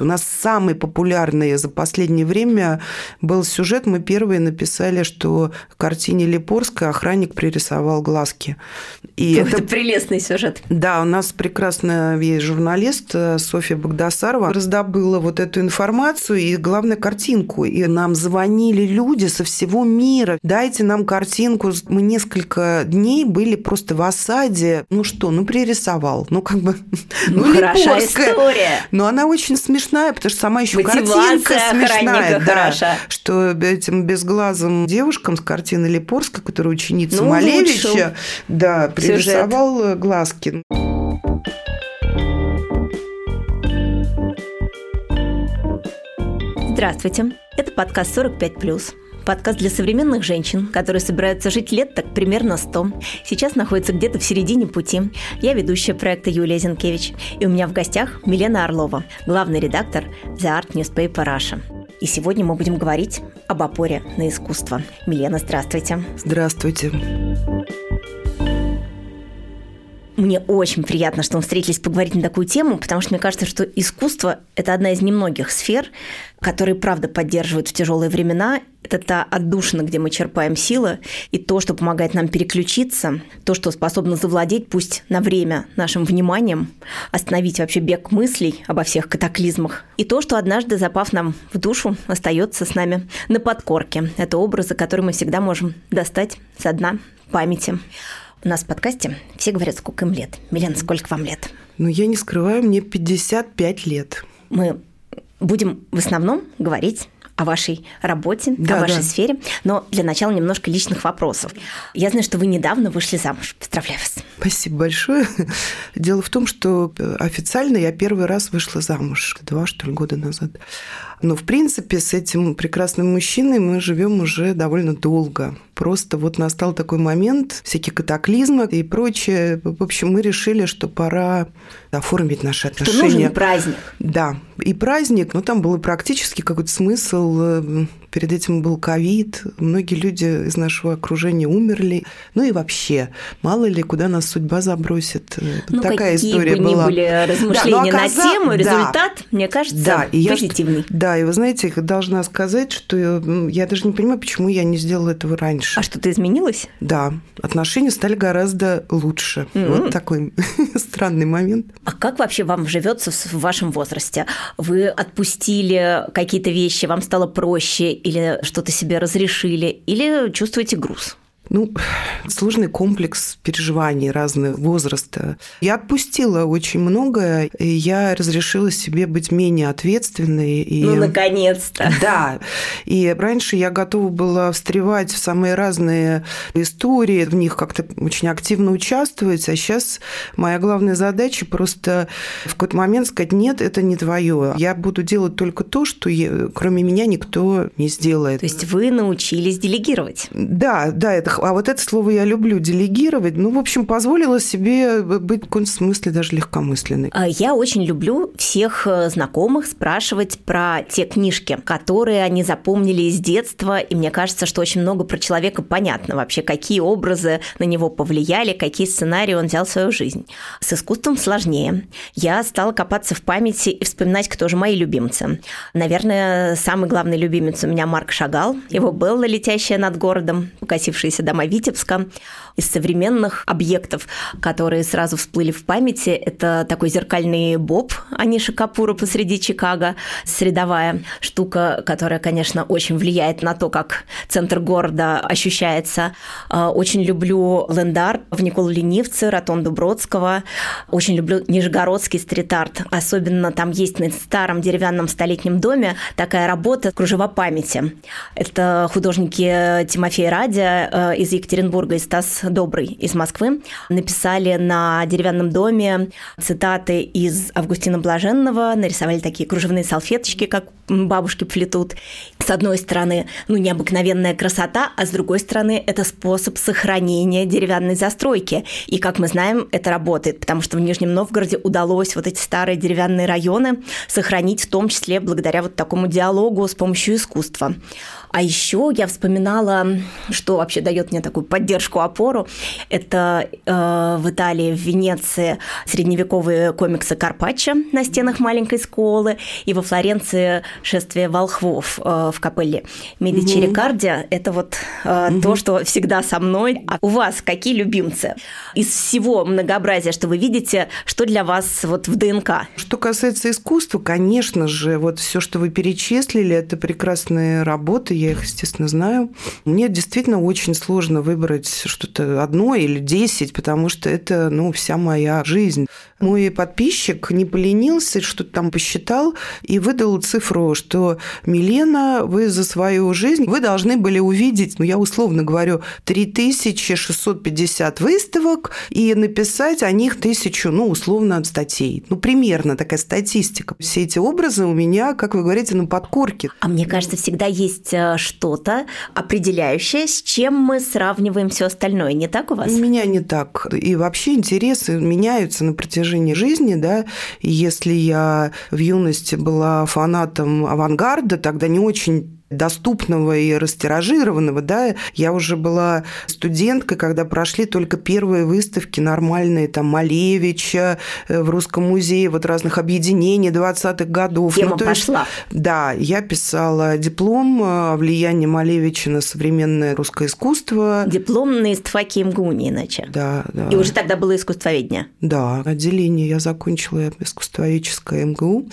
У нас самый популярный за последнее время был сюжет. Мы первые написали, что в картине Липорска охранник пририсовал глазки. И это, это прелестный сюжет. Да, у нас прекрасная есть журналист э, Софья Богдасарова раздобыла вот эту информацию и, главное, картинку. И нам звонили люди со всего мира. Дайте нам картинку. Мы несколько дней были просто в осаде. Ну что, ну пририсовал. Ну как бы... Ну, ну хорошая история. Но она очень смешная, потому что сама еще картинка смешная. Да, хороша. Что этим безглазым девушкам с картины Липорска, которая ученица ну, Малевича, да, пририсовал Сюжет. глазки. Здравствуйте, это подкаст «45+.» Подкаст для современных женщин, которые собираются жить лет так примерно 100. Сейчас находится где-то в середине пути. Я ведущая проекта Юлия Зинкевич. И у меня в гостях Милена Орлова, главный редактор The Art Newspaper Russia. И сегодня мы будем говорить об опоре на искусство. Милена, здравствуйте. Здравствуйте. Мне очень приятно, что мы встретились поговорить на такую тему, потому что мне кажется, что искусство – это одна из немногих сфер, которые, правда, поддерживают в тяжелые времена. Это та отдушина, где мы черпаем силы, и то, что помогает нам переключиться, то, что способно завладеть, пусть на время, нашим вниманием, остановить вообще бег мыслей обо всех катаклизмах, и то, что однажды, запав нам в душу, остается с нами на подкорке. Это образы, которые мы всегда можем достать со дна памяти. У нас в подкасте все говорят, сколько им лет. Милена, сколько вам лет? Ну, я не скрываю, мне 55 лет. Мы будем в основном говорить о вашей работе, да, о вашей да. сфере. Но для начала немножко личных вопросов. Я знаю, что вы недавно вышли замуж. Поздравляю вас. Спасибо большое. Дело в том, что официально я первый раз вышла замуж два, что ли, года назад. Но, в принципе, с этим прекрасным мужчиной мы живем уже довольно долго. Просто вот настал такой момент, всякие катаклизмы и прочее. В общем, мы решили, что пора оформить наши отношения. Что нужен праздник. Да, и праздник, но там был практически какой-то смысл э, Перед этим был ковид, многие люди из нашего окружения умерли. Ну и вообще, мало ли, куда нас судьба забросит. Ну, Такая какие история бы была. Ни были размышления да, оказ... на тему, результат, да, мне кажется, да, и позитивный. Я, да, и вы знаете, должна сказать, что я даже не понимаю, почему я не сделала этого раньше. А что-то изменилось? Да, отношения стали гораздо лучше. Mm-hmm. Вот такой странный момент. А как вообще вам живется в вашем возрасте? Вы отпустили какие-то вещи, вам стало проще или что-то себе разрешили, или чувствуете груз? Ну, сложный комплекс переживаний разного возраста. Я отпустила очень многое, и я разрешила себе быть менее ответственной. И... Ну, наконец-то. Да. И раньше я готова была встревать в самые разные истории, в них как-то очень активно участвовать, а сейчас моя главная задача просто в какой-то момент сказать, нет, это не твое. Я буду делать только то, что я, кроме меня никто не сделает. То есть вы научились делегировать? Да, да, это а вот это слово я люблю, делегировать. Ну, в общем, позволила себе быть в каком-то смысле даже легкомысленной. А я очень люблю всех э, знакомых спрашивать про те книжки, которые они запомнили из детства, и мне кажется, что очень много про человека понятно вообще, какие образы на него повлияли, какие сценарии он взял в свою жизнь. С искусством сложнее. Я стала копаться в памяти и вспоминать, кто же мои любимцы. Наверное, самый главный любимец у меня Марк Шагал. Его Белла, летящая над городом, покосившаяся дома Витебска. Из современных объектов, которые сразу всплыли в памяти, это такой зеркальный боб Аниши Капура посреди Чикаго, средовая штука, которая, конечно, очень влияет на то, как центр города ощущается. А, очень люблю ленд-арт в Николу Ленивце, Ротонду Бродского. Очень люблю нижегородский стрит-арт. Особенно там есть на старом деревянном столетнем доме такая работа «Кружева памяти». Это художники Тимофей Радя э, из Екатеринбурга и Стас Добрый из Москвы написали на деревянном доме цитаты из Августина Блаженного, нарисовали такие кружевные салфеточки, как бабушки плетут. С одной стороны, ну, необыкновенная красота, а с другой стороны, это способ сохранения деревянной застройки. И, как мы знаем, это работает, потому что в Нижнем Новгороде удалось вот эти старые деревянные районы сохранить, в том числе благодаря вот такому диалогу с помощью искусства. А еще я вспоминала, что вообще дает мне такую поддержку, опору. Это э, в Италии, в Венеции средневековые комиксы Карпаччо на стенах маленькой школы, и во Флоренции шествие волхвов э, в капелле Медичи угу. Рикардия. Это вот э, угу. то, что всегда со мной. А у вас какие любимцы? Из всего многообразия, что вы видите, что для вас вот в ДНК? Что касается искусства, конечно же, вот все, что вы перечислили, это прекрасные работы я их, естественно, знаю. Мне действительно очень сложно выбрать что-то одно или десять, потому что это, ну, вся моя жизнь. Мой подписчик не поленился, что-то там посчитал и выдал цифру, что Милена, вы за свою жизнь, вы должны были увидеть, ну, я условно говорю, 3650 выставок и написать о них тысячу, ну, условно, статей. Ну, примерно такая статистика. Все эти образы у меня, как вы говорите, на подкорке. А мне кажется, всегда есть э, что-то определяющее, с чем мы сравниваем все остальное. Не так у вас? У меня не так. И вообще интересы меняются на протяжении жизни. Да? если я в юности была фанатом авангарда, тогда не очень доступного и растиражированного, да, я уже была студенткой, когда прошли только первые выставки нормальные, там, Малевича э, в Русском музее, вот разных объединений 20-х годов. Тема ну, пошла. Есть, да, я писала диплом о влиянии Малевича на современное русское искусство. Диплом на истфаке МГУ, не иначе. Да, да. И уже тогда было искусствоведение. Да, отделение я закончила искусствоведческое МГУ.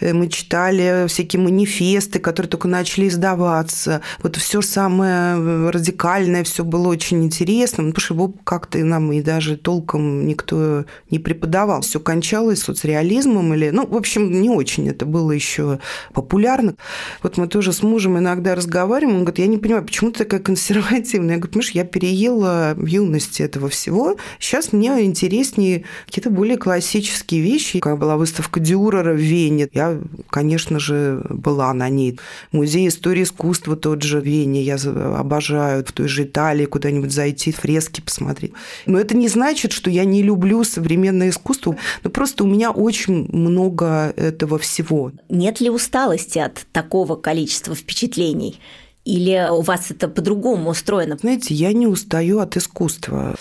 Э, мы читали всякие манифесты, которые только начали издаваться. Вот все самое радикальное, все было очень интересно, ну, потому что его как-то нам и даже толком никто не преподавал. Все кончалось соцреализмом или, ну, в общем, не очень это было еще популярно. Вот мы тоже с мужем иногда разговариваем, он говорит, я не понимаю, почему ты такая консервативная? Я говорю, понимаешь, я переела в юности этого всего, сейчас мне интереснее какие-то более классические вещи. Когда была выставка Дюрера в Вене, я конечно же, была на ней. Музей истории искусства тот же Вене я обожаю, в той же Италии куда-нибудь зайти, фрески посмотреть. Но это не значит, что я не люблю современное искусство, но просто у меня очень много этого всего. Нет ли усталости от такого количества впечатлений? Или у вас это по-другому устроено? Знаете, я не устаю от искусства.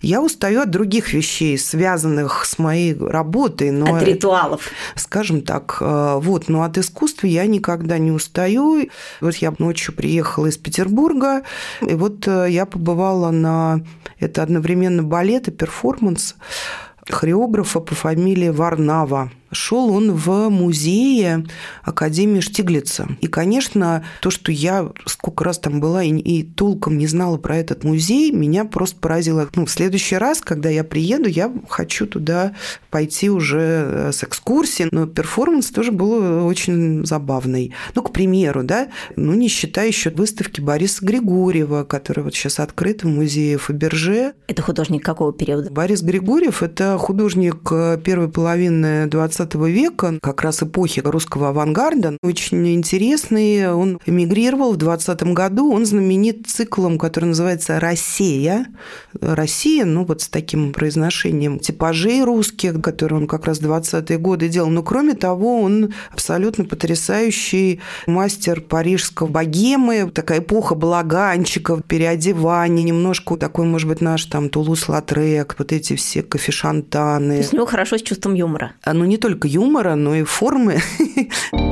Я устаю от других вещей, связанных с моей работой. Но, от ритуалов. Скажем так, э, вот, но от искусства я никогда не устаю. Вот я ночью приехала из Петербурга, и вот э, я побывала на... Это одновременно балет и перформанс хореографа по фамилии Варнава. Шел он в музее Академии Штиглица. И, конечно, то, что я сколько раз там была и, и толком не знала про этот музей, меня просто поразило. Ну, в следующий раз, когда я приеду, я хочу туда пойти уже э, с экскурсией. Но перформанс тоже был очень забавный. Ну, к примеру, да, ну, не считая еще выставки Бориса Григорьева, которая вот сейчас открыта в музее Фаберже. Это художник какого периода? Борис Григорьев – это художник э, первой половины 20 20 века, как раз эпохи русского авангарда. Очень интересный. Он эмигрировал в 20 году. Он знаменит циклом, который называется «Россия». Россия, ну вот с таким произношением типажей русских, которые он как раз в 20-е годы делал. Но кроме того, он абсолютно потрясающий мастер парижского богемы, такая эпоха балаганчиков, переодевания, немножко такой, может быть, наш там Тулус-Латрек, вот эти все кофешантаны. То есть у него хорошо с чувством юмора. А, ну, не только только юмора, но и формы.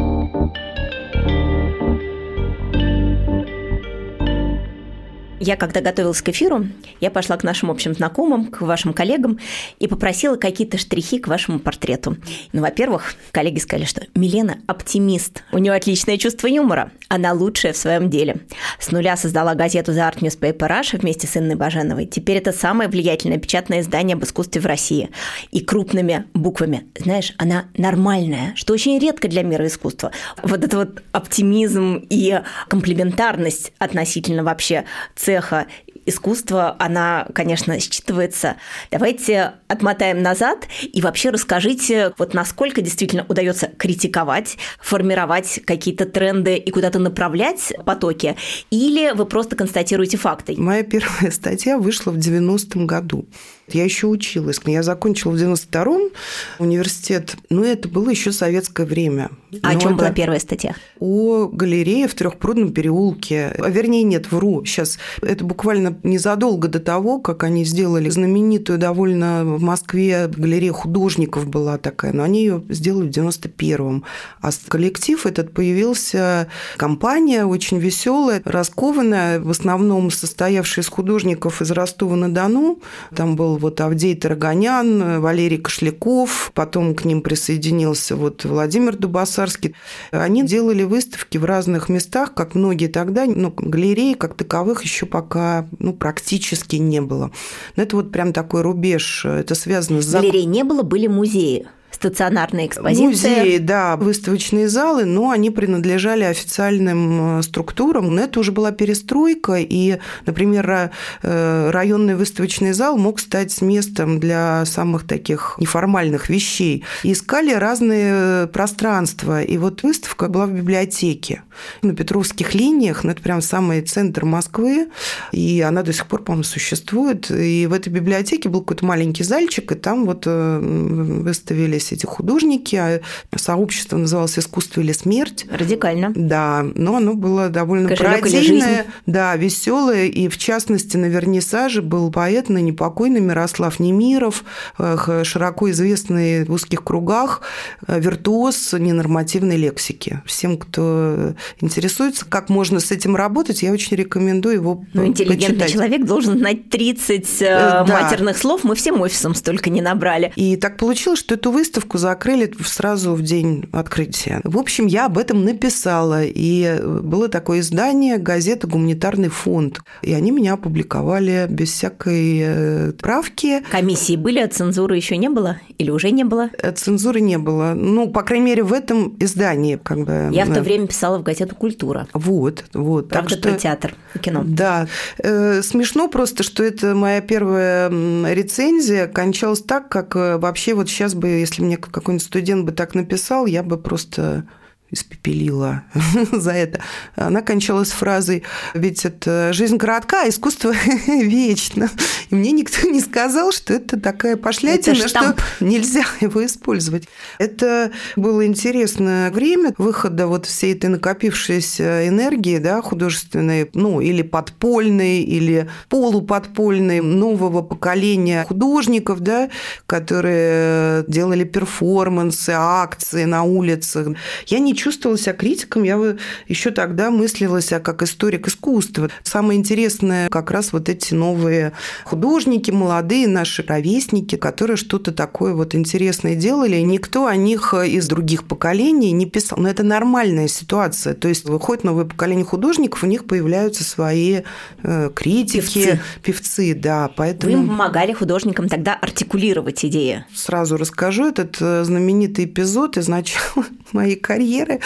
Я, когда готовилась к эфиру, я пошла к нашим общим знакомым, к вашим коллегам и попросила какие-то штрихи к вашему портрету. Ну, во-первых, коллеги сказали, что Милена – оптимист. У нее отличное чувство юмора. Она лучшая в своем деле. С нуля создала газету The Art Newspaper Russia вместе с Инной Баженовой. Теперь это самое влиятельное печатное издание об искусстве в России. И крупными буквами. Знаешь, она нормальная, что очень редко для мира искусства. Вот это вот оптимизм и комплементарность относительно вообще цеха искусства, она, конечно, считывается. Давайте отмотаем назад и вообще расскажите, вот насколько действительно удается критиковать, формировать какие-то тренды и куда-то направлять потоки, или вы просто констатируете факты? Моя первая статья вышла в 90-м году. Я еще училась. Я закончила в 92-м университет. Но это было еще советское время. А о чем была первая статья? О галерее в Трехпрудном переулке. А, вернее, нет, вру. Сейчас это буквально незадолго до того, как они сделали знаменитую довольно в Москве галерея художников была такая, но они ее сделали в 91-м. А коллектив этот появился, компания очень веселая, раскованная, в основном состоявшая из художников из Ростова-на-Дону. Там был вот Авдей Тараганян, Валерий Кошляков, потом к ним присоединился вот Владимир Дубасарский. Они делали выставки в разных местах, как многие тогда, ну, галереи как таковых еще пока ну, практически не было. Но это вот прям такой рубеж, это связано с... Галерей не было, были музеи стационарные экспозиции. Музеи, да, выставочные залы, но они принадлежали официальным э, структурам. Но это уже была перестройка, и, например, э, районный выставочный зал мог стать местом для самых таких неформальных вещей. И искали разные э, пространства. И вот выставка была в библиотеке на Петровских линиях, ну, это прям самый центр Москвы, и она до сих пор, по-моему, существует. И в этой библиотеке был какой-то маленький зальчик, и там вот выставились собрались эти художники. А сообщество называлось «Искусство или смерть». Радикально. Да, но оно было довольно пародийное, да, веселое. И, в частности, на вернисаже был поэт, ныне покойный Мирослав Немиров, широко известный в узких кругах, э, виртуоз ненормативной лексики. Всем, кто интересуется, как можно с этим работать, я очень рекомендую его ну, интеллигентный почитать. человек должен знать 30 э, да. матерных слов. Мы всем офисом столько не набрали. И так получилось, что эту выставку выставку закрыли сразу в день открытия. В общем, я об этом написала, и было такое издание газета «Гуманитарный фонд», и они меня опубликовали без всякой э, правки. Комиссии были, а цензуры еще не было? Или уже не было? Э, цензуры не было. Ну, по крайней мере, в этом издании. Как бы, я в то время писала в газету «Культура». Вот, вот. Правда, так что, про театр и кино. Да. Э, смешно просто, что это моя первая рецензия кончалась так, как вообще вот сейчас бы, если мне какой-нибудь студент бы так написал, я бы просто испепелила за это. Она кончалась фразой «Ведь это жизнь коротка, а искусство вечно». И мне никто не сказал, что это такая пошлятина, это что нельзя его использовать. Это было интересное время выхода вот всей этой накопившейся энергии да, художественной, ну, или подпольной, или полуподпольной нового поколения художников, да, которые делали перформансы, акции на улицах. Я не чувствовала себя критиком, я еще тогда мыслила себя как историк искусства. Самое интересное как раз вот эти новые художники, молодые наши ровесники, которые что-то такое вот интересное делали. Никто о них из других поколений не писал. Но это нормальная ситуация. То есть выходит новое поколение художников, у них появляются свои э, критики, певцы. певцы, да. Поэтому... Вы помогали художникам тогда артикулировать идеи. Сразу расскажу этот э, знаменитый эпизод из начала моей карьеры карьеры,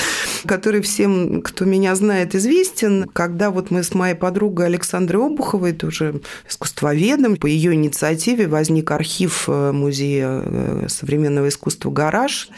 который всем, кто меня знает, известен. Когда вот мы с моей подругой Александрой Обуховой, тоже искусствоведом, по ее инициативе возник архив э, Музея э, современного искусства «Гараж».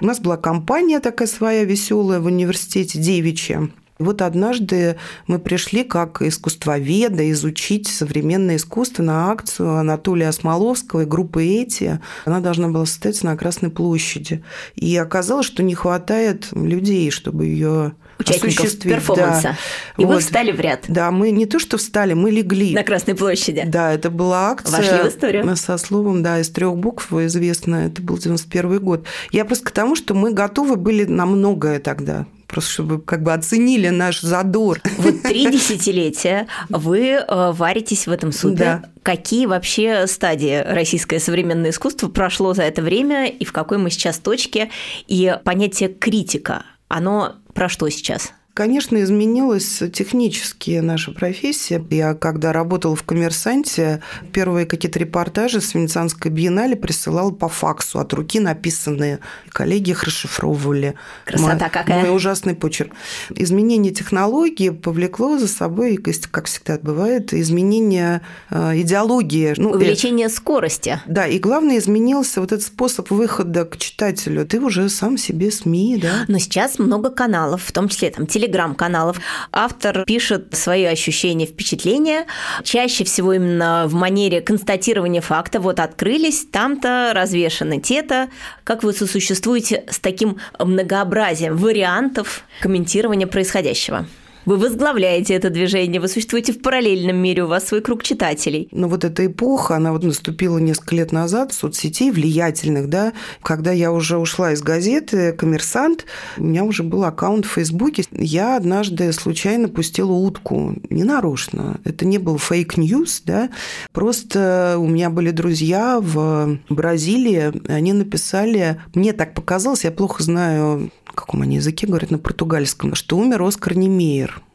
У нас была компания такая своя веселая в университете девичья. Вот однажды мы пришли как искусствоведа изучить современное искусство на акцию Анатолия Осмоловского и группы «Эти». Она должна была состояться на Красной площади. И оказалось, что не хватает людей, чтобы ее участников перформанса. Да. И вот. вы встали в ряд. Да, мы не то что встали, мы легли. На Красной площади. Да, это была акция. Вошли в историю. Со словом, да, из трех букв известно. Это был 91 год. Я просто к тому, что мы готовы были на многое тогда просто чтобы как бы оценили наш задор. Вот три десятилетия вы э, варитесь в этом суде. Да. Какие вообще стадии российское современное искусство прошло за это время и в какой мы сейчас точке? И понятие критика, оно про что сейчас? Конечно, изменилась технически наша профессия. Я, когда работала в «Коммерсанте», первые какие-то репортажи с Венецианской биеннале присылала по факсу, от руки написанные. Коллеги их расшифровывали. Красота мой, какая. Мой ужасный почерк. Изменение технологии повлекло за собой, как всегда бывает, изменение э, идеологии. Ну, Увеличение э, скорости. Да, и главное, изменился вот этот способ выхода к читателю. Ты уже сам себе СМИ, да? Но сейчас много каналов, в том числе там телевизор телеграм-каналов. Автор пишет свои ощущения, впечатления, чаще всего именно в манере констатирования факта. Вот открылись, там-то развешаны те-то. Как вы сосуществуете с таким многообразием вариантов комментирования происходящего? Вы возглавляете это движение, вы существуете в параллельном мире, у вас свой круг читателей. Но вот эта эпоха, она вот наступила несколько лет назад, соцсетей влиятельных, да, когда я уже ушла из газеты «Коммерсант», у меня уже был аккаунт в Фейсбуке. Я однажды случайно пустила утку, не нарочно. Это не был fake news, да, просто у меня были друзья в Бразилии, они написали, мне так показалось, я плохо знаю, на каком они языке говорят, на португальском, что умер Оскар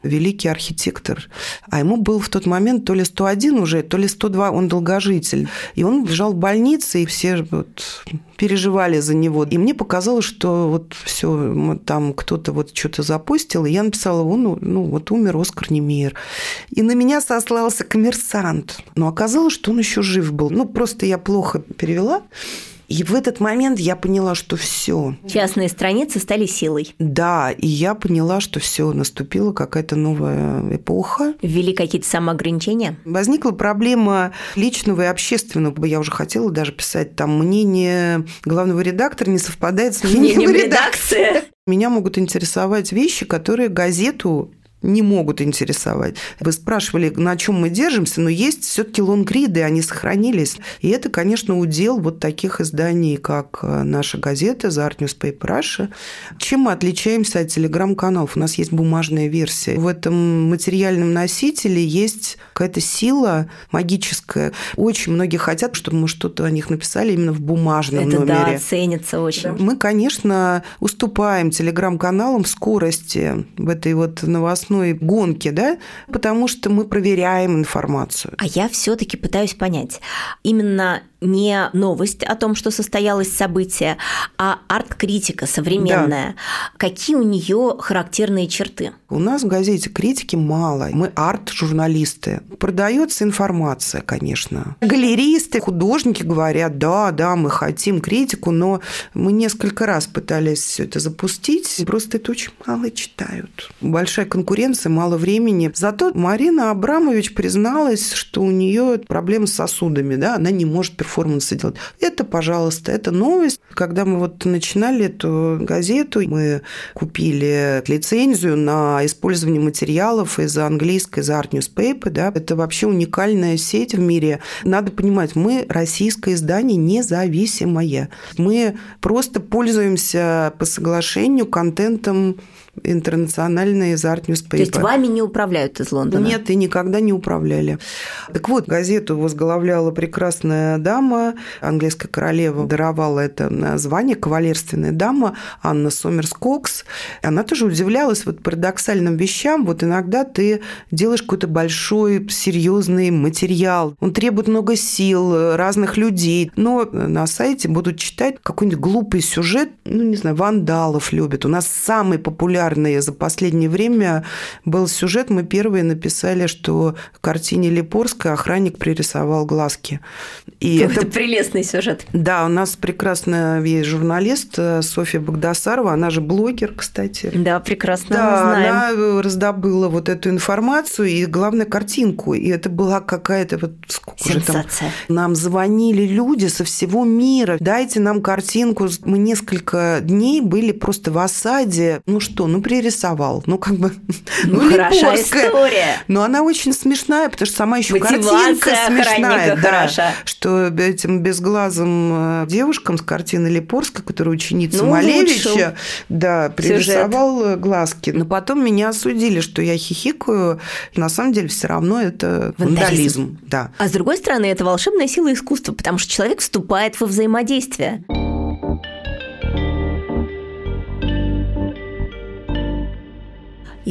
Великий архитектор. А ему был в тот момент то ли 101 уже, то ли 102, он долгожитель. И он лежал в больнице, и все вот переживали за него. И мне показалось, что вот все, там кто-то вот что-то запустил, и я написала, он, ну, ну, вот умер Оскар Немейер. И на меня сослался коммерсант. Но оказалось, что он еще жив был. Ну, просто я плохо перевела. И в этот момент я поняла, что все. Частные страницы стали силой. Да, и я поняла, что все, наступила какая-то новая эпоха. Ввели какие-то самоограничения? Возникла проблема личного и общественного. Я уже хотела даже писать там мнение главного редактора не совпадает с мнением редакции. Меня могут интересовать вещи, которые газету не могут интересовать. Вы спрашивали, на чем мы держимся, но есть все-таки лонгриды, они сохранились. И это, конечно, удел вот таких изданий, как э, наша газета The Art Newspaper Russia. Чем мы отличаемся от телеграм-каналов? У нас есть бумажная версия. В этом материальном носителе есть какая-то сила магическая. Очень многие хотят, чтобы мы что-то о них написали именно в бумажном это, номере. Да, ценится очень. Мы, конечно, уступаем телеграм-каналам скорости в этой вот новостной новостной гонке, да, потому что мы проверяем информацию. А я все-таки пытаюсь понять, именно не новость о том, что состоялось событие, а арт-критика современная. Да. Какие у нее характерные черты? У нас в газете критики мало. Мы арт-журналисты. Продается информация, конечно. Галеристы, художники говорят, да, да, мы хотим критику, но мы несколько раз пытались все это запустить. Просто это очень мало читают. Большая конкуренция, мало времени. Зато Марина Абрамович призналась, что у нее проблемы с сосудами, да, она не может перформансы делать. Это, пожалуйста, это новость. Когда мы вот начинали эту газету, мы купили лицензию на использование материалов из английской, из Art Newspaper. Да. Это вообще уникальная сеть в мире. Надо понимать, мы российское издание независимое. Мы просто пользуемся по соглашению контентом интернациональные из Art Newspaper. То есть вами не управляют из Лондона? Нет, и никогда не управляли. Так вот, газету возглавляла прекрасная дама, английская королева даровала это звание, кавалерственная дама Анна Сомерс Кокс. Она тоже удивлялась вот парадоксальным вещам. Вот иногда ты делаешь какой-то большой, серьезный материал. Он требует много сил, разных людей. Но на сайте будут читать какой-нибудь глупый сюжет, ну, не знаю, вандалов любят. У нас самый популярный популярный за последнее время был сюжет. Мы первые написали, что в картине Липорска охранник пририсовал глазки. И это, это прелестный сюжет. Да, у нас прекрасная есть журналист э, Софья Богдасарова, она же блогер, кстати. Да, прекрасно да, знаем. она раздобыла вот эту информацию и, главное, картинку. И это была какая-то вот... Сенсация. Же там, нам звонили люди со всего мира. Дайте нам картинку. Мы несколько дней были просто в осаде. Ну что, ну, пририсовал. Ну, как бы... Ну, ну хорошая история. Но она очень смешная, потому что сама еще картинка смешная. Да, хороша. Что этим безглазым э, девушкам с картины Липорска, которая ученица ну, Малевича, да, пририсовал Сюжет. глазки. Но потом меня осудили, что я хихикаю. На самом деле все равно это вандализм. вандализм. Да. А с другой стороны, это волшебная сила искусства, потому что человек вступает во взаимодействие.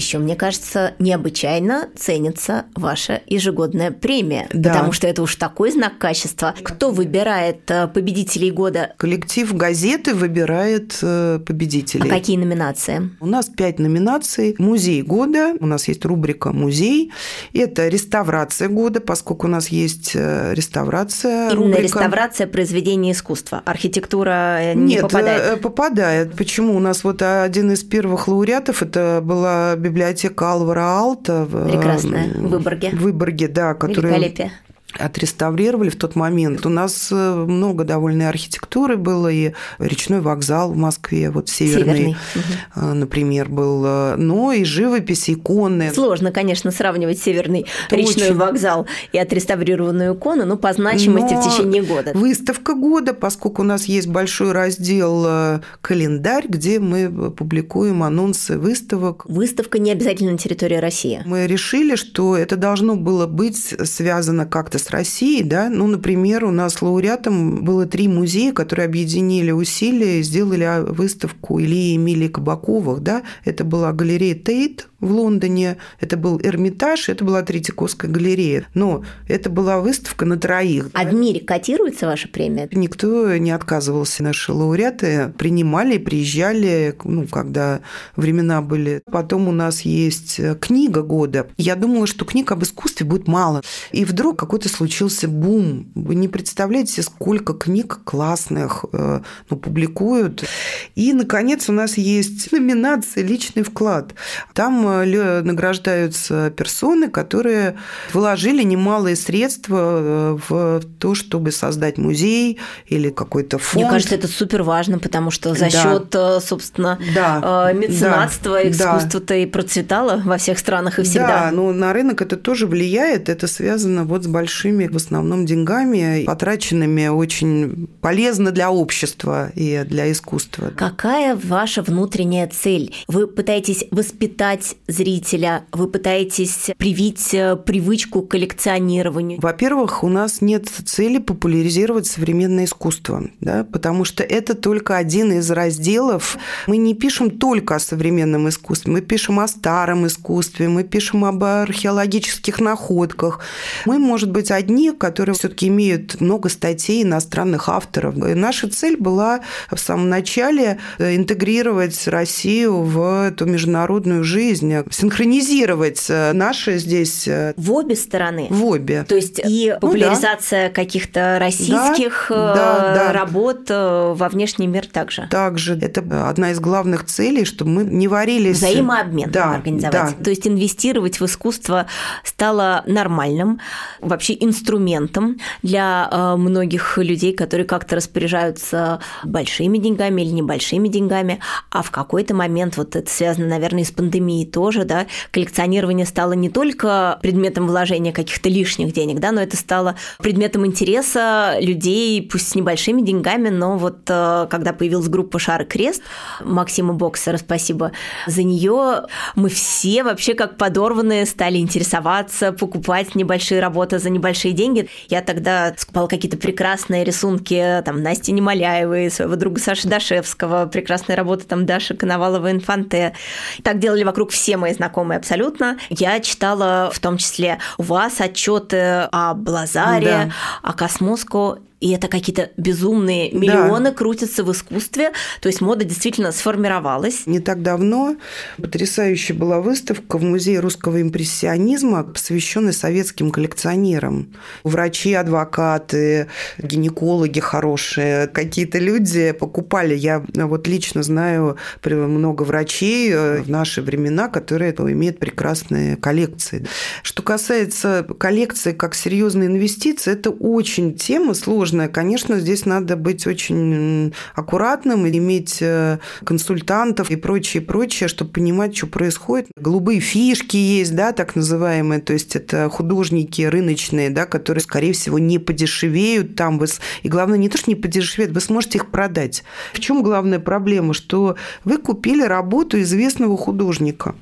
Еще, мне кажется, необычайно ценится ваша ежегодная премия, да. потому что это уж такой знак качества. Кто выбирает э, победителей года? Коллектив газеты выбирает э, победителей. А какие номинации? У нас пять номинаций. Музей года, у нас есть рубрика «Музей». Это реставрация года, поскольку у нас есть э, реставрация. Именно рубрика. реставрация произведения искусства. Архитектура не Нет, попадает? попадает. Почему? У нас вот один из первых лауреатов, это была библиотека Алвара Алта. Прекрасная, в Выборге. В Выборге, да. Которая... Великолепие отреставрировали в тот момент. У нас э, много довольно архитектуры было, и речной вокзал в Москве, вот северный, северный. например, был, э, но и живопись, иконы. Сложно, конечно, сравнивать северный Это речной вокзал и отреставрированную икону, но по значимости но в течение года. Выставка года, поскольку у нас есть большой раздел э, календарь, где мы публикуем анонсы выставок. Выставка не обязательно на территории России. Мы решили, что это должно было быть связано как-то с Россией, да, ну, например, у нас лауреатом было три музея, которые объединили усилия и сделали выставку Ильи и Эмилии Кабаковых, да, это была галерея Тейт в Лондоне, это был Эрмитаж, это была Третьяковская галерея. Но это была выставка на троих. А в мире котируется ваша премия? Никто не отказывался. Наши лауреаты принимали, приезжали, ну, когда времена были. Потом у нас есть книга года. Я думала, что книг об искусстве будет мало. И вдруг какой-то случился бум. Вы не представляете, сколько книг классных э, ну, публикуют. И, наконец, у нас есть номинация «Личный вклад». Там награждаются персоны, которые вложили немалые средства э, в то, чтобы создать музей или какой-то фонд. Мне кажется, это супер важно, потому что за да. счет, э, собственно, да. меценатства да. искусство-то да. и процветало во всех странах и всегда. Да, но на рынок это тоже влияет. Это связано вот с большими, в основном, деньгами, потраченными очень полезно для общества и для искусства. Какая ваша внутренняя цель? Вы пытаетесь воспитать зрителя? Вы пытаетесь привить э, привычку к коллекционированию? Во-первых, у нас нет цели популяризировать современное искусство, да, потому что это только один из разделов. Мы не пишем только о современном искусстве, мы пишем о старом искусстве, мы пишем об археологических находках. Мы, может быть, одни, которые все-таки имеют много статей иностранных авторов. И наша цель была в самом начале интегрировать Россию в эту международную жизнь, синхронизировать э, наши здесь... Э, в обе стороны? В обе. То есть и популяризация ну, да. каких-то российских да, да, да. работ во внешний мир также? Также. Это одна из главных целей, чтобы мы не варились... Взаимообмен да, организовать. Да. То есть инвестировать в искусство стало нормальным, вообще инструментом для многих людей, которые как-то распоряжаются большими деньгами или небольшими деньгами, а в какой-то момент, вот это связано, наверное, с пандемией тоже, тоже, да, коллекционирование стало не только предметом вложения каких-то лишних денег, да, но это стало предметом интереса людей, пусть с небольшими деньгами, но вот э, когда появилась группа «Шар и крест», Максима Боксера, спасибо за нее, мы все вообще как подорванные стали интересоваться, покупать небольшие работы за небольшие деньги. Я тогда скупала какие-то прекрасные рисунки там Насти Немоляевой, своего друга Саши Дашевского, прекрасные работы там Даши Коновалова-Инфанте. Так делали вокруг все мои знакомые абсолютно. Я читала в том числе у вас отчеты о Блазаре, да. о Космоско и это какие-то безумные миллионы да. крутятся в искусстве. То есть мода действительно сформировалась. Не так давно потрясающая была выставка в Музее русского импрессионизма, посвященная советским коллекционерам. Врачи, адвокаты, гинекологи хорошие, какие-то люди покупали. Я вот лично знаю много врачей э, в наши времена, которые имеют прекрасные коллекции. Что касается коллекции как серьезной инвестиции, это очень тема сложная сложная. Конечно, здесь надо быть очень аккуратным иметь э, консультантов и прочее, прочее, чтобы понимать, что происходит. Голубые фишки есть, да, так называемые, то есть это художники рыночные, да, которые, скорее всего, не подешевеют там. Вы... И главное, не то, что не подешевеют, вы сможете их продать. В чем главная проблема? Что вы купили работу известного художника,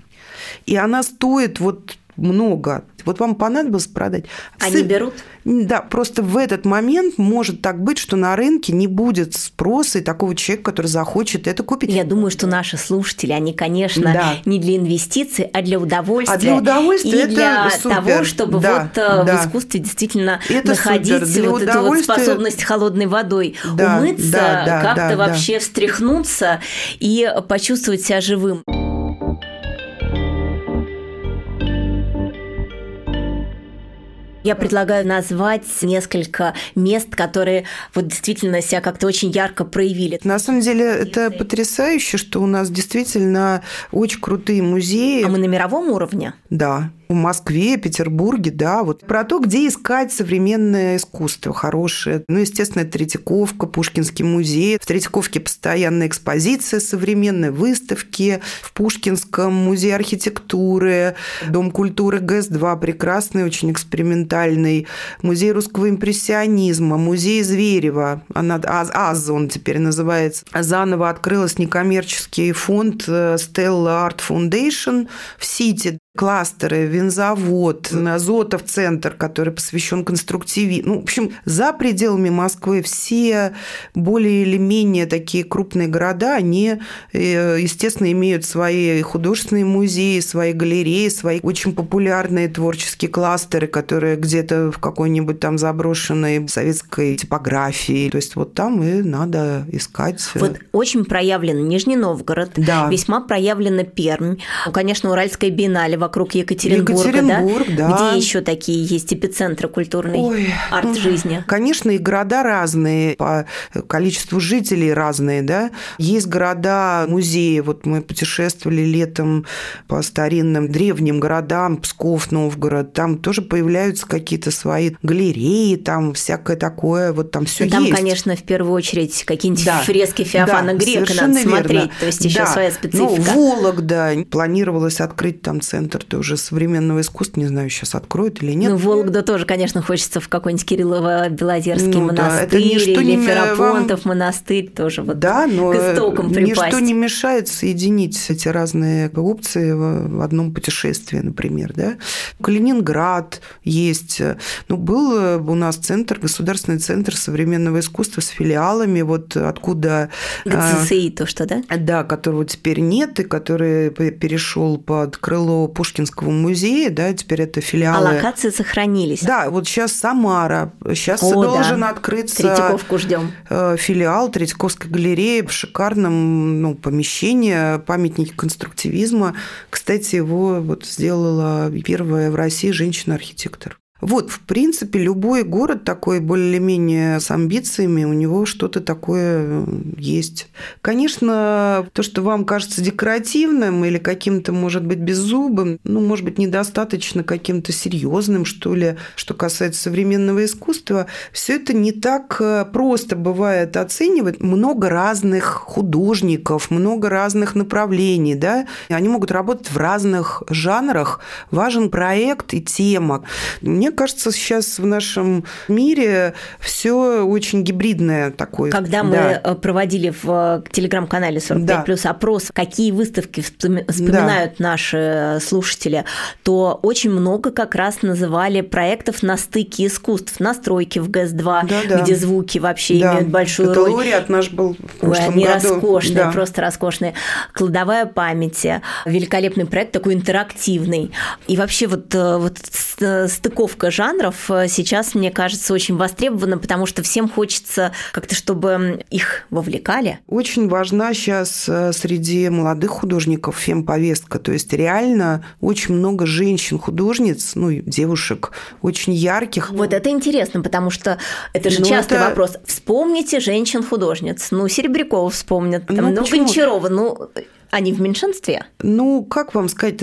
и она стоит вот много. Вот вам понадобилось продать. Они берут? Да, просто в этот момент может так быть, что на рынке не будет спроса и такого человека, который захочет это купить. Я думаю, что наши слушатели, они, конечно, да. не для инвестиций, а для удовольствия. А для удовольствия и это для супер. того, чтобы да, вот э, да. в искусстве действительно это находить для вот эту вот способность холодной водой да, умыться, да, да, как-то да, вообще да. встряхнуться и почувствовать себя живым. Я предлагаю назвать несколько мест, которые вот действительно себя как-то очень ярко проявили. На самом деле это потрясающе, что у нас действительно очень крутые музеи. А мы на мировом уровне? Да, в Москве, Петербурге, да, вот про то, где искать современное искусство хорошее. Ну, естественно, Третьяковка, Пушкинский музей. В Третьяковке постоянная экспозиция современной выставки. В Пушкинском музей архитектуры, Дом культуры ГЭС-2, прекрасный, очень экспериментальный. Музей русского импрессионизма, музей Зверева, она, АЗ он теперь называется. Заново открылась некоммерческий фонд Stella Art Foundation в Сити кластеры, винзавод, Азотов центр, который посвящен конструктивизму. Ну, в общем, за пределами Москвы все более или менее такие крупные города, они, естественно, имеют свои художественные музеи, свои галереи, свои очень популярные творческие кластеры, которые где-то в какой-нибудь там заброшенной советской типографии. То есть вот там и надо искать. Вот очень проявлен Нижний Новгород, да. весьма проявлена Пермь, конечно, Уральская биеннале вокруг Екатеринбурга, Екатеринбург, да? да. Где еще такие есть эпицентры культурной Ой, арт-жизни? Ну, конечно, и города разные, по количеству жителей разные, да. Есть города, музеи, вот мы путешествовали летом по старинным древним городам, Псков, Новгород, там тоже появляются какие-то свои галереи, там всякое такое, вот там все там, есть. конечно, в первую очередь какие-нибудь да. фрески Феофана да, Грека надо смотреть, верно. то есть еще да. своя специфика. Ну, Вологда, планировалось открыть там центр тоже современного искусства, не знаю, сейчас откроют или нет. Ну, Вологда тоже, конечно, хочется в какой-нибудь Кириллово-Белозерский ну, да, монастырь или не Ферапонтов вам... монастырь тоже вот да, но к истокам припасть. ничто не мешает соединить эти разные опции в одном путешествии, например, да. Калининград есть. Ну, был у нас центр, государственный центр современного искусства с филиалами, вот откуда... ГЦСИ то, что, да? Да, которого теперь нет, и который перешел под крыло Пушкинского музея, да, теперь это филиалы. А локации сохранились. Да, вот сейчас Самара, сейчас О, должен да. открыться Третьяковку ждем. филиал Третьяковской галереи в шикарном ну, помещении, памятник конструктивизма. Кстати, его вот сделала первая в России женщина-архитектор. Вот, в принципе, любой город такой более-менее с амбициями, у него что-то такое есть. Конечно, то, что вам кажется декоративным или каким-то, может быть, беззубым, ну, может быть, недостаточно каким-то серьезным, что ли, что касается современного искусства, все это не так просто бывает оценивать. Много разных художников, много разных направлений, да, они могут работать в разных жанрах. Важен проект и тема. Мне мне кажется, сейчас в нашем мире все очень гибридное такое. Когда да. мы проводили в телеграм-канале 45 Да. плюс опрос, какие выставки вспоминают наши слушатели, то очень много как раз называли проектов на стыке искусств, настройки в ГЭС-2, Да-да. где звуки вообще Да. имеют большую Это роль. лауреат наш был в Ой, прошлом они году. роскошные, Да. просто роскошные. Кладовая памяти, великолепный проект, такой интерактивный. И вообще вот, э, вот с- стыковка жанров э, сейчас, мне кажется, очень востребована, потому что всем хочется как-то, чтобы их вовлекали. Очень важна сейчас э, среди молодых художников фемповестка. То есть реально очень много женщин-художниц, ну, и девушек, очень ярких. Вот это интересно, потому что это же Ну, частый это- вопрос. Вспомните женщин-художниц. Ну, Серебрякова вспомнят, там, Ну, ну? Гончарова, ну, они в меньшинстве. Ну, как вам сказать?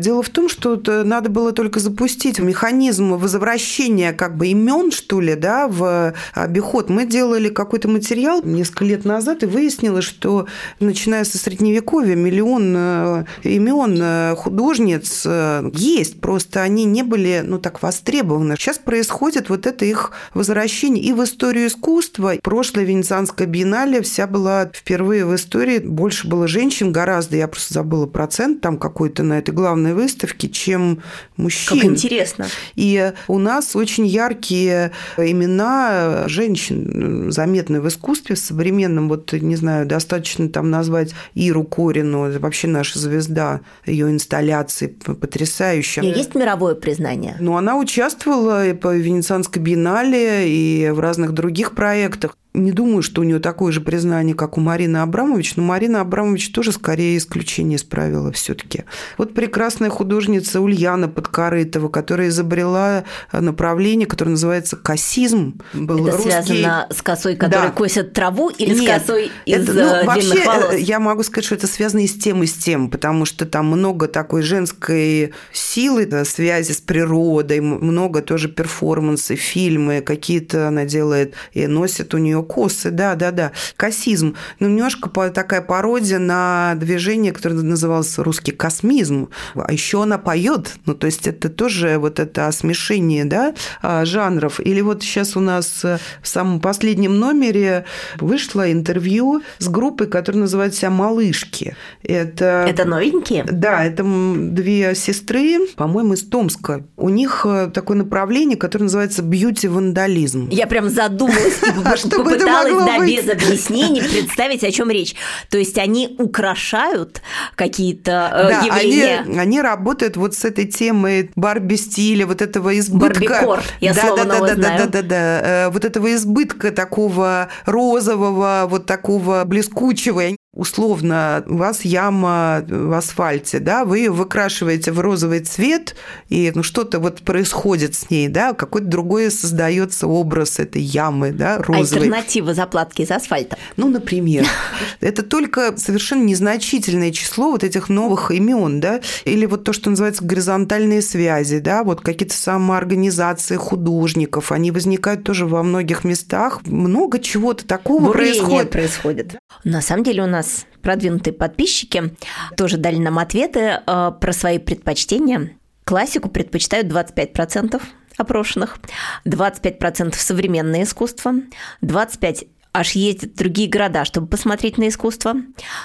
Дело в том, что надо было только запустить механизм возвращения как бы имен, что ли, да, в обиход. Мы делали какой-то материал несколько лет назад и выяснилось, что начиная со средневековья миллион э, имен э, художниц э, есть, просто они не были, ну, так востребованы. Сейчас происходит вот это их возвращение и в историю искусства. Прошлая Венецианская биеннале вся была впервые в истории, больше было женщин, гораздо гораздо, я просто забыла процент там какой-то на этой главной выставке, чем мужчин. Как интересно. И у нас очень яркие имена женщин заметны в искусстве современном. Вот, не знаю, достаточно там назвать Иру Корину, вообще наша звезда, ее инсталляции потрясающая. Есть мировое признание? Ну, она участвовала и по Венецианской биеннале, и в разных других проектах не думаю, что у нее такое же признание, как у Марины Абрамович, но Марина Абрамович тоже скорее исключение из правила все-таки. Вот прекрасная художница Ульяна Подкорытова, которая изобрела направление, которое называется косизм. Был это русский... связано с косой, которая да. косит траву, или Нет, с косой из это, ну, вообще, э, волос? Я могу сказать, что это связано и с тем, и с тем, потому что там много такой женской силы, связи с природой, много тоже перформансы, фильмы, какие-то она делает и носит у нее косы, да, да, да. Косизм. Ну, немножко такая пародия на движение, которое называлось русский космизм. А еще она поет. Ну, то есть это тоже вот это смешение, да, а, жанров. Или вот сейчас у нас э, в самом последнем номере вышло интервью с группой, которая называется себя «Малышки». Это... Это новенькие? Да, это две сестры, по-моему, из Томска. У них э, такое направление, которое называется бьюти-вандализм. Я прям задумалась, чтобы попыталась, да, быть? без объяснений представить, о чем речь. То есть они украшают какие-то э, да, явления. Они, они работают вот с этой темой Барби стиля, вот этого избытка. Барбикор, я да, слово да, да, да, знаю. да, да, да, да, вот этого избытка такого розового, вот такого блескучего условно, у вас яма в асфальте, да, вы ее выкрашиваете в розовый цвет, и ну, что-то вот происходит с ней, да, какой-то другой создается образ этой ямы, да, розовой. Альтернатива заплатки из асфальта. Ну, например. Это только совершенно незначительное число вот этих новых имен, да, или вот то, что называется горизонтальные связи, да, вот какие-то самоорганизации художников, они возникают тоже во многих местах, много чего-то такого Бурение происходит. происходит. На самом деле у нас нас продвинутые подписчики тоже дали нам ответы э, про свои предпочтения. Классику предпочитают 25% опрошенных, 25% современное искусство, 25% аж ездят в другие города, чтобы посмотреть на искусство.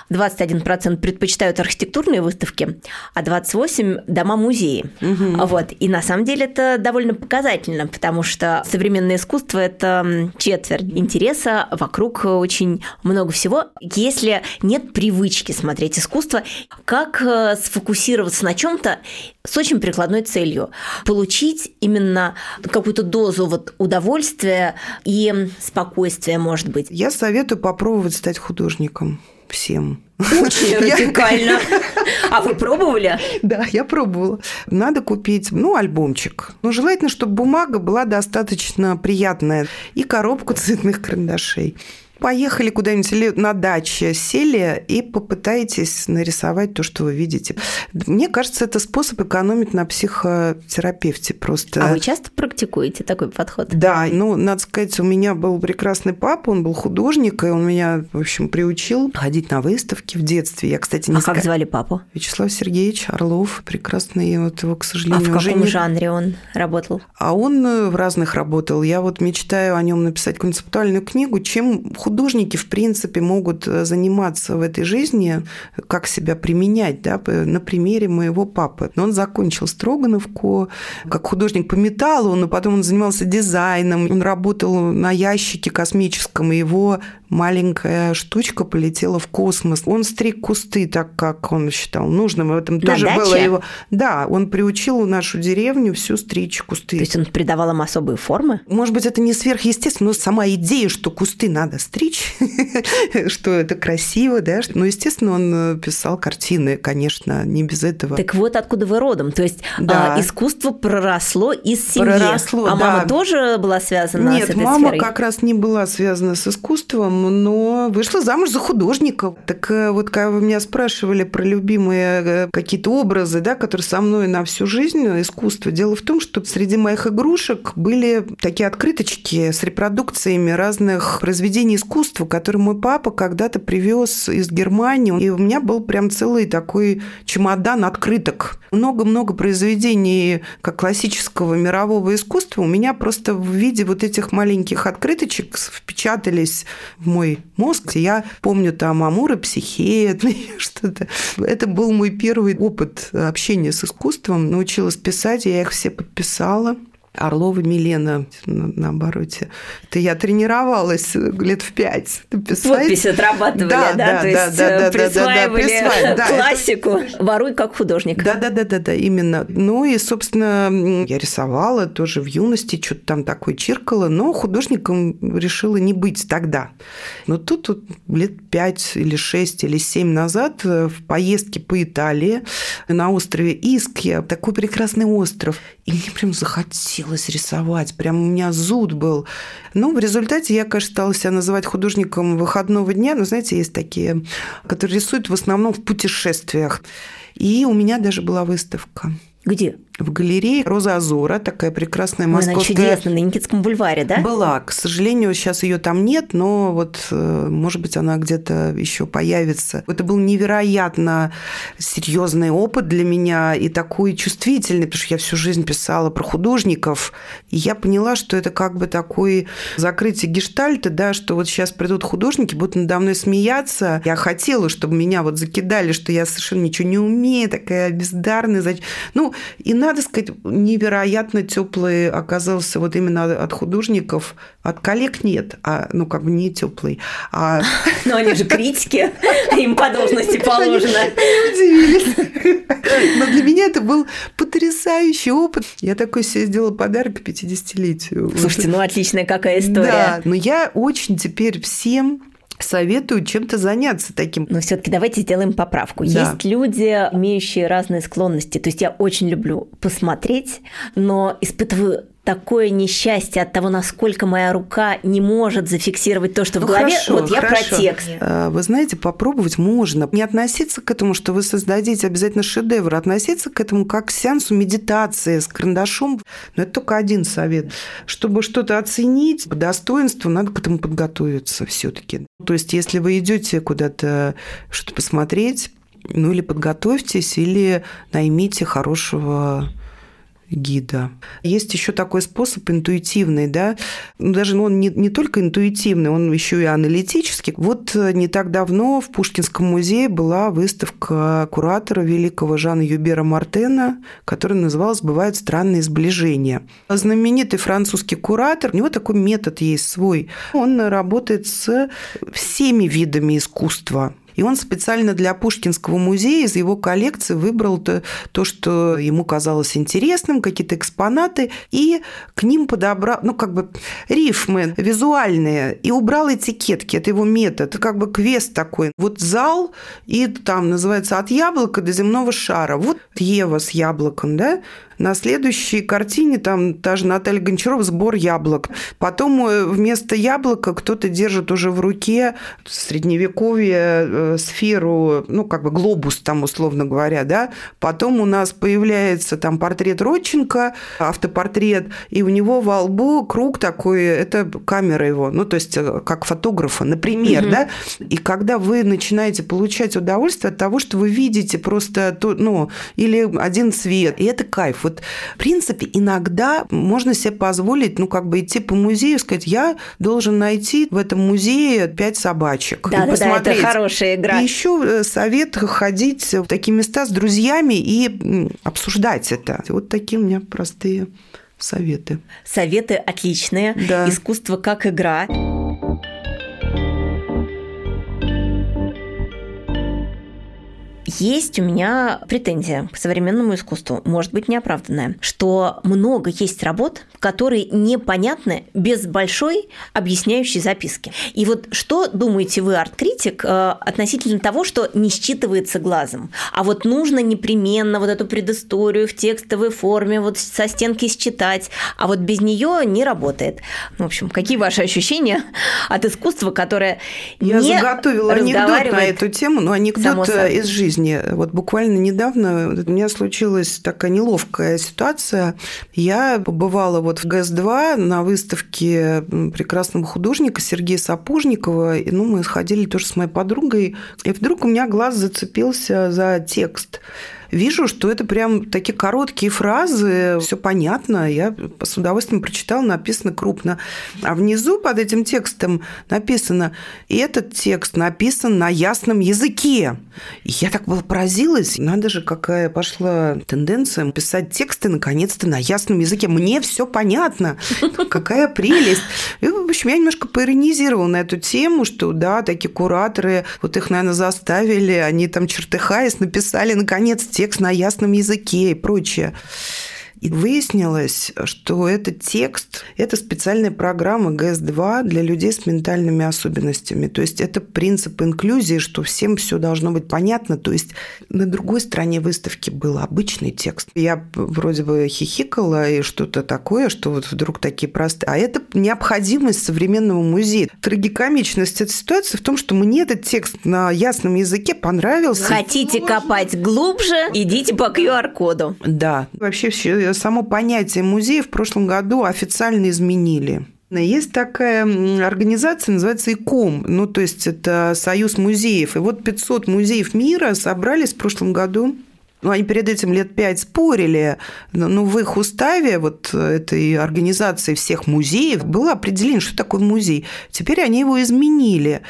21% предпочитают архитектурные выставки, а 28% – дома-музеи. Угу. Вот. И на самом деле это довольно показательно, потому что современное искусство – это четверть интереса, вокруг очень много всего. Если нет привычки смотреть искусство, как э, сфокусироваться на чем то с очень прикладной целью – получить именно какую-то дозу вот удовольствия и спокойствия, может быть? Я советую попробовать стать художником всем. Очень радикально. А вы пробовали? Да, я пробовала. Надо купить, ну, альбомчик. Ну, желательно, чтобы бумага была достаточно приятная и коробку цветных карандашей. Поехали куда-нибудь на даче, сели и попытаетесь нарисовать то, что вы видите. Мне кажется, это способ экономить на психотерапевте просто. А вы часто практикуете такой подход? Да, ну, надо сказать, у меня был прекрасный папа, он был художник, и он меня, в общем, приучил ходить на выставки в детстве. Я, кстати, не А как звали папу? Вячеслав Сергеевич Орлов, прекрасный, вот его, к сожалению, А в каком не... жанре он работал? А он э, в разных работал. Я вот мечтаю о нем написать концептуальную книгу, чем художники, в принципе, могут э, заниматься в этой жизни, как себя применять, да, на примере моего папы. Он закончил Строгановку как художник по металлу, но потом он занимался дизайном, он работал на ящике космическом, и его маленькая штучка полетела в космос. Он стриг кусты так, как он считал нужным. В этом На тоже даче? было его... Да, он приучил нашу деревню всю стричь кусты. То есть он придавал им особые формы? Может быть, это не сверхъестественно, но сама идея, что кусты надо стричь, что это красиво, да. Но, естественно, он э, писал картины, конечно, не без этого. Так вот откуда вы родом. То есть да. а, искусство проросло из семьи. Проросло, а да. мама тоже была связана Нет, с этой мама сферой? как раз не была связана с искусством, но вышла замуж за художника. Так э, вот, когда вы меня спрашивали про любимые э, какие-то образы, да, которые со мной на всю жизнь, искусство, дело в том, что среди моих игрушек были такие открыточки с репродукциями разных произведений искусства искусство, которое мой папа когда-то привез из Германии. И у меня был прям целый такой чемодан открыток. Много-много произведений как классического мирового искусства у меня просто в виде вот этих маленьких открыточек впечатались в мой мозг. Я помню там Амур и Психея, что-то. Это был мой первый опыт общения с искусством. Научилась писать, я их все подписала. Орлова Милена на, на обороте. Это я тренировалась лет в пять писать. Подпись отрабатывали, да? Да, да, То да, есть да, присваивали да, да, классику. Это... Воруй как художник. Да, да, да, да, да, именно. Ну и, собственно, я рисовала тоже в юности, что-то там такое чиркало, но художником решила не быть тогда. Но тут вот лет пять или шесть или семь назад в поездке по Италии на острове Искья, такой прекрасный остров, и мне прям захотелось хотелось рисовать, прям у меня зуд был. Ну, в результате я, конечно, стала себя называть художником выходного дня, но, знаете, есть такие, которые рисуют в основном в путешествиях. И у меня даже была выставка. Где? В галерее «Роза Азора», такая прекрасная московская... Она чудесная, на Никитском бульваре, да? Была. К сожалению, сейчас ее там нет, но вот, э, может быть, она где-то еще появится. Это был невероятно серьезный опыт для меня и такой чувствительный, потому что я всю жизнь писала про художников, и я поняла, что это как бы такой закрытие гештальта, да, что вот сейчас придут художники, будут надо мной смеяться. Я хотела, чтобы меня вот закидали, что я совершенно ничего не умею, такая бездарная. Ну, и надо сказать, невероятно теплый оказался вот именно от художников. От коллег нет, а ну как бы не теплый. А... Но они же критики, им по должности положено. Удивились. Но для меня это был потрясающий опыт. Я такой себе сделала подарок к 50-летию. Слушайте, ну отличная какая история. Да, но я очень теперь всем советую чем-то заняться таким. Но все-таки давайте сделаем поправку. Да. Есть люди, имеющие разные склонности. То есть я очень люблю посмотреть, но испытываю такое несчастье от того, насколько моя рука не может зафиксировать то, что ну, в голове. Хорошо, вот я хорошо. про текст. Э, вы знаете, попробовать можно. Не относиться к этому, что вы создадите обязательно шедевр, а относиться к этому как к сеансу медитации с карандашом. Но это только один совет. Чтобы что-то оценить по достоинству, надо к этому подготовиться все-таки. То есть, если вы идете куда-то что-то посмотреть, ну или подготовьтесь, или наймите хорошего гида. Есть еще такой способ интуитивный, да, ну, даже ну, он не, не только интуитивный, он еще и аналитический. Вот э, не так давно в Пушкинском музее была выставка куратора великого Жана Юбера Мартена, которая называлась «Бывают странные сближения». Знаменитый французский куратор, у него такой метод есть свой. Он работает с всеми видами искусства и он специально для Пушкинского музея из его коллекции выбрал то, то что ему казалось интересным, какие-то экспонаты, и к ним подобрал, ну, как бы рифмы визуальные, и убрал этикетки. Это его метод. Это как бы квест такой. Вот зал, и там называется «От яблока до земного шара». Вот Ева с яблоком, да? На следующей картине там та же Наталья Гончарова «Сбор яблок». Потом э, вместо яблока кто-то держит уже в руке средневековье э, сферу, ну, как бы глобус там, условно говоря, да. Потом у нас появляется там портрет Родченко, автопортрет, и у него во лбу круг такой, это камера его, ну, то есть э, как фотографа, например, угу. да. И когда вы начинаете получать удовольствие от того, что вы видите просто, ну, или один цвет, и это кайф вот, в принципе, иногда можно себе позволить, ну, как бы идти по музею, сказать, я должен найти в этом музее пять собачек. Да, да, да, это хорошая игра. И еще э, совет ходить в такие места с друзьями и обсуждать это. Вот такие у меня простые советы. Советы отличные. Да. Искусство как игра. Есть у меня претензия к современному искусству, может быть, неоправданная, что много есть работ, которые непонятны без большой объясняющей записки. И вот что думаете вы, арт-критик, э, относительно того, что не считывается глазом, а вот нужно непременно вот эту предысторию в текстовой форме вот со стенки считать, а вот без нее не работает. В общем, какие ваши ощущения от искусства, которое Я не заготовила анекдот на эту тему, но анекдот из жизни плане. Вот буквально недавно у меня случилась такая неловкая ситуация. Я побывала вот в ГЭС-2 на выставке прекрасного художника Сергея Сапожникова. И, ну, мы сходили тоже с моей подругой. И вдруг у меня глаз зацепился за текст вижу, что это прям такие короткие фразы, все понятно, я с удовольствием прочитала, написано крупно. А внизу под этим текстом написано, этот текст написан на ясном языке. Я так была поразилась, надо же, какая пошла тенденция писать тексты наконец-то на ясном языке. Мне все понятно, какая прелесть. И, в общем, я немножко поиронизировала на эту тему, что да, такие кураторы, вот их, наверное, заставили, они там чертыхаясь написали наконец текст на ясном языке и прочее. И выяснилось, что этот текст – это специальная программа ГС-2 для людей с ментальными особенностями. То есть это принцип инклюзии, что всем все должно быть понятно. То есть на другой стороне выставки был обычный текст. Я вроде бы хихикала и что-то такое, что вот вдруг такие простые. А это необходимость современного музея. Трагикомичность этой ситуации в том, что мне этот текст на ясном языке понравился. Хотите копать глубже, идите по QR-коду. Да. Вообще все само понятие музея в прошлом году официально изменили. Есть такая организация, называется ИКОМ, ну, то есть это Союз музеев. И вот 500 музеев мира собрались в прошлом году ну, они перед этим лет пять спорили, но в их уставе вот этой организации всех музеев было определение, что такое музей. Теперь они его изменили.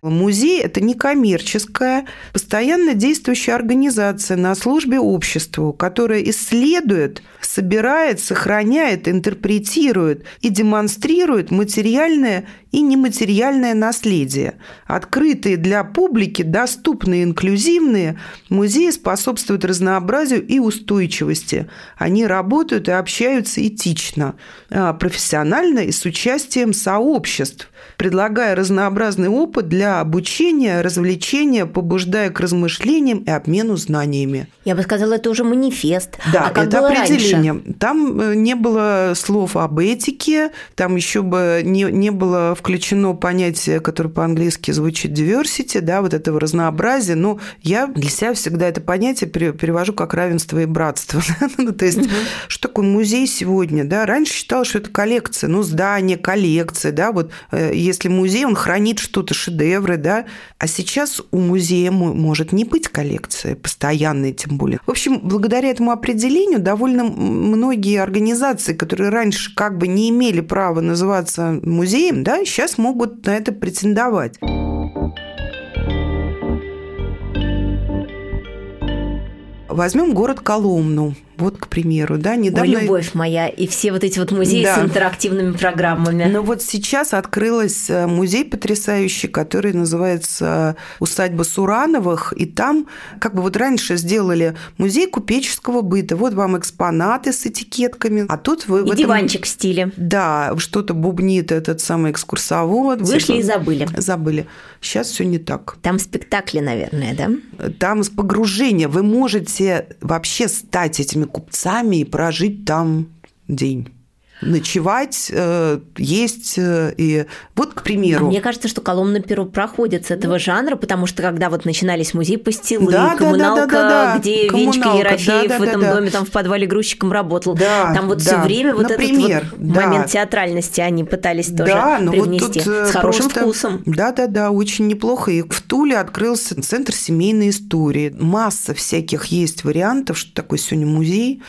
Музей – это некоммерческая, постоянно действующая организация на службе обществу, которая исследует, собирает, сохраняет, интерпретирует и демонстрирует материальное и нематериальное наследие. Открытые для публики, доступные, инклюзивные, музеи способствуют разнообразию и устойчивости. Они работают и общаются этично, а, профессионально и с участием сообществ предлагая разнообразный опыт для обучения, развлечения, побуждая к размышлениям и обмену знаниями. Я бы сказала, это уже манифест. Да, а как это было определение. Раньше? Там э, не было слов об этике, там еще бы не, не было включено понятие, которое по-английски звучит diversity, да, вот этого разнообразия. Но я для себя всегда это понятие перевожу как равенство и братство. Ну, то есть, что такое музей сегодня? Да? Раньше считалось, что это коллекция, ну, здание, коллекция, да, вот э, если музей, он хранит что-то, шедевры, да, а сейчас у музея может не быть коллекции постоянной, тем более. В общем, благодаря этому определению довольно многие организации, которые раньше как бы не имели права называться музеем, да, сейчас могут на это претендовать. Возьмем город Коломну. Вот, к примеру, да, недавно... Ой, любовь моя, и все вот эти вот музеи да. с интерактивными программами. Но вот сейчас открылась э, музей потрясающий, который называется «Усадьба Сурановых», и там как бы вот раньше сделали музей купеческого быта. Вот вам экспонаты с этикетками, а тут вы... И этом... диванчик в стиле. Да, что-то бубнит этот самый экскурсовод. Вышли и забыли. Забыли. Сейчас все не так. Там спектакли, наверное, да? Там с погружения. Вы можете вообще стать этими купцами и прожить там день ночевать, э, есть. Э, и вот, к примеру... А мне кажется, что Коломна Перу проходит с этого жанра, потому что когда вот начинались музей пастилы, да, коммуналка, да, да, да, да, где коммуналка, Венечка Ерофеев да, да, в этом да, доме там в подвале грузчиком работал, да, там вот да, все время вот Например, этот вот да. момент театральности они пытались тоже да, но привнести вот тут с хорошим просто... вкусом. Да-да-да, очень неплохо. И в Туле открылся центр семейной истории. Масса всяких есть вариантов, что такое сегодня музей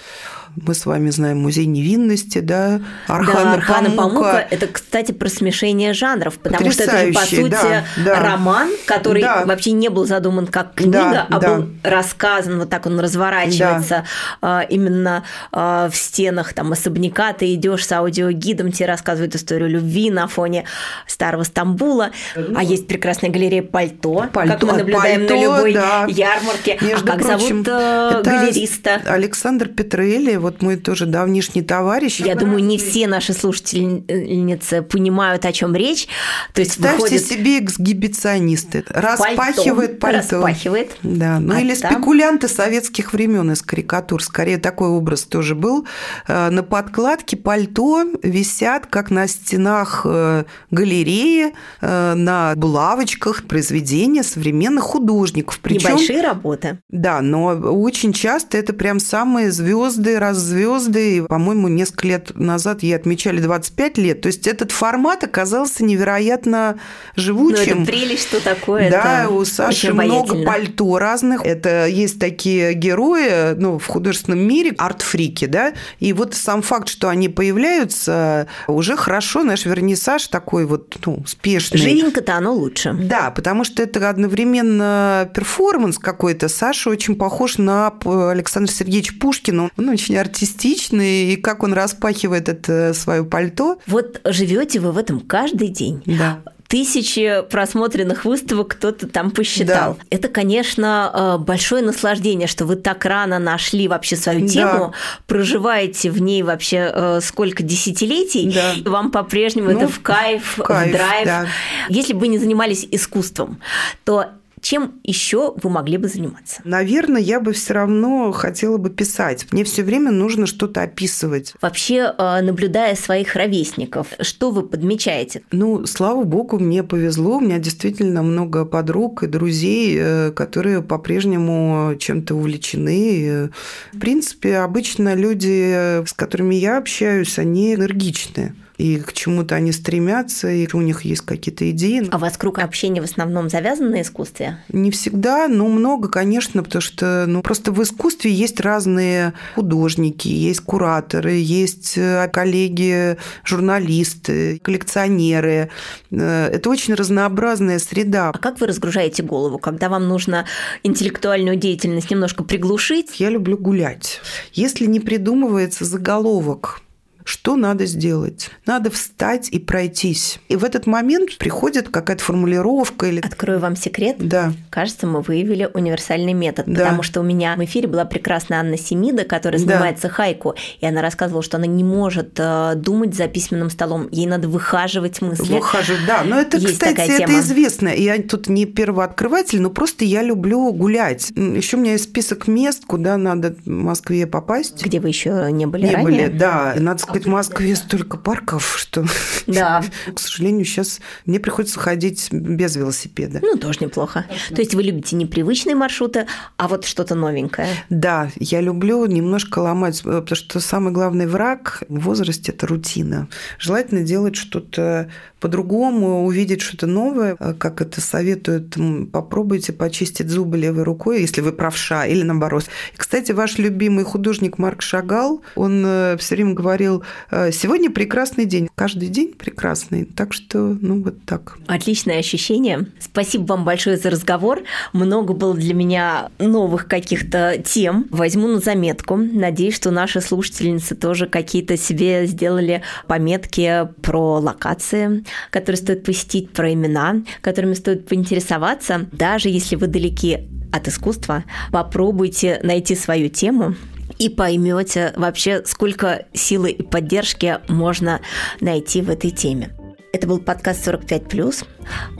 мы с вами знаем музей невинности, да, Архана, да, Архана Памука. Памука. Это, кстати, про смешение жанров, потому что это же, по сути, да, да. роман, который да. вообще не был задуман как книга, да, а да. был рассказан, вот так он разворачивается да. именно а, в стенах там особняка, ты идешь с аудиогидом, тебе рассказывают историю любви на фоне старого Стамбула, а есть прекрасная галерея пальто, пальто как мы наблюдаем пальто, на любой да. ярмарке. Между а как прочим, зовут э, галериста? Александр Петрелли, вот мой тоже давнишний товарищ. Я думаю, не все наши слушательницы понимают, о чем речь. То есть Ставьте выходит... себе эксгибиционисты. Распахивает пальто. Распахивает. Да. Ну а или там... спекулянты советских времен из карикатур. Скорее, такой образ тоже был. Э, на подкладке пальто висят, как на стенах э, галереи, э, на булавочках произведения современных художников. Причем, Небольшие работы. Да, но очень часто это прям самые звезды, раз звезды. По-моему, несколько лет назад ей отмечали 25 лет. То есть этот формат оказался невероятно живучим. Ну, это прелесть, что такое. Да, у Саши много пальто разных. Это есть такие герои ну, в художественном мире, арт-фрики, да, и вот сам факт, что они появляются, уже хорошо, знаешь, вернисаж такой вот, ну, спешный. Живенько-то оно лучше. Да, потому что это одновременно перформанс какой-то. Саша очень похож на Александра Сергеевича Пушкина. Он очень артистичный, и как он распахивает это свое пальто. Вот живете вы в этом каждый день. Да тысячи просмотренных выставок кто-то там посчитал. Да. Это, конечно, э, большое наслаждение, что вы так рано нашли вообще свою тему, да. проживаете в ней вообще э, сколько десятилетий, да. вам по-прежнему ну, это в кайф, в, кайф, в драйв. Да. Если бы вы не занимались искусством, то чем еще вы могли бы заниматься? Наверное, я бы все равно хотела бы писать. Мне все время нужно что-то описывать. Вообще, э, наблюдая своих ровесников, что вы подмечаете? Ну, слава богу, мне повезло. У меня действительно много подруг и друзей, э, которые по-прежнему чем-то увлечены. В принципе, обычно люди, с которыми я общаюсь, они энергичные и к чему-то они стремятся, и у них есть какие-то идеи. А у вас круг общения в основном завязан на искусстве? Не всегда, но много, конечно, потому что ну, просто в искусстве есть разные художники, есть кураторы, есть э, коллеги, журналисты, коллекционеры. Э, это очень разнообразная среда. А как вы разгружаете голову, когда вам нужно интеллектуальную деятельность немножко приглушить? Я люблю гулять. Если не придумывается заголовок что надо сделать? Надо встать и пройтись. И в этот момент приходит какая-то формулировка или... Открою вам секрет. Да. Кажется, мы выявили универсальный метод, да. потому что у меня в эфире была прекрасная Анна Семида, которая занимается да. хайку, и она рассказывала, что она не может э, думать за письменным столом, ей надо выхаживать мысли. Выхаживать, да. Но это, Есть кстати, это тема. известно. Я тут не первооткрыватель, но просто я люблю гулять. Еще у меня есть список мест, куда надо в Москве попасть. Где вы еще не были не ранее? были, да. Надо сказать, в Москве столько парков, что, да. к сожалению, сейчас мне приходится ходить без велосипеда. Ну, тоже неплохо. То есть вы любите непривычные маршруты, а вот что-то новенькое? Да, я люблю немножко ломать, потому что самый главный враг в возрасте – это рутина. Желательно делать что-то по-другому, увидеть что-то новое, как это советуют, попробуйте почистить зубы левой рукой, если вы правша, или наоборот. И, кстати, ваш любимый художник Марк Шагал, он э, все время говорил, э, сегодня прекрасный день, каждый день прекрасный, так что, ну, вот так. Отличное ощущение. Спасибо вам большое за разговор. Много было для меня новых каких-то тем. Возьму на заметку. Надеюсь, что наши слушательницы тоже какие-то себе сделали пометки про локации, которые стоит посетить, про имена, которыми стоит поинтересоваться. Даже если вы далеки от искусства, попробуйте найти свою тему, и поймете вообще, сколько силы и поддержки можно найти в этой теме. Это был подкаст 45+.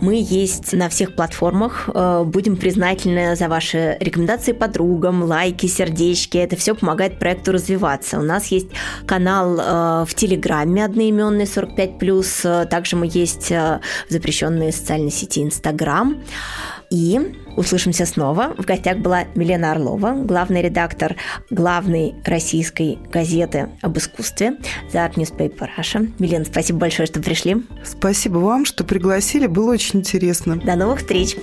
Мы есть на всех платформах. Э, будем признательны за ваши рекомендации подругам, лайки, сердечки. Это все помогает проекту развиваться. У нас есть канал э, в Телеграме одноименный 45+. Также мы есть э, в запрещенной социальной сети Инстаграм. И услышимся снова. В гостях была Милена Орлова, главный редактор главной российской газеты об искусстве The Art Newspaper Russia. Милена, спасибо большое, что пришли. Спасибо вам, что пригласили. Было очень интересно. До новых встреч!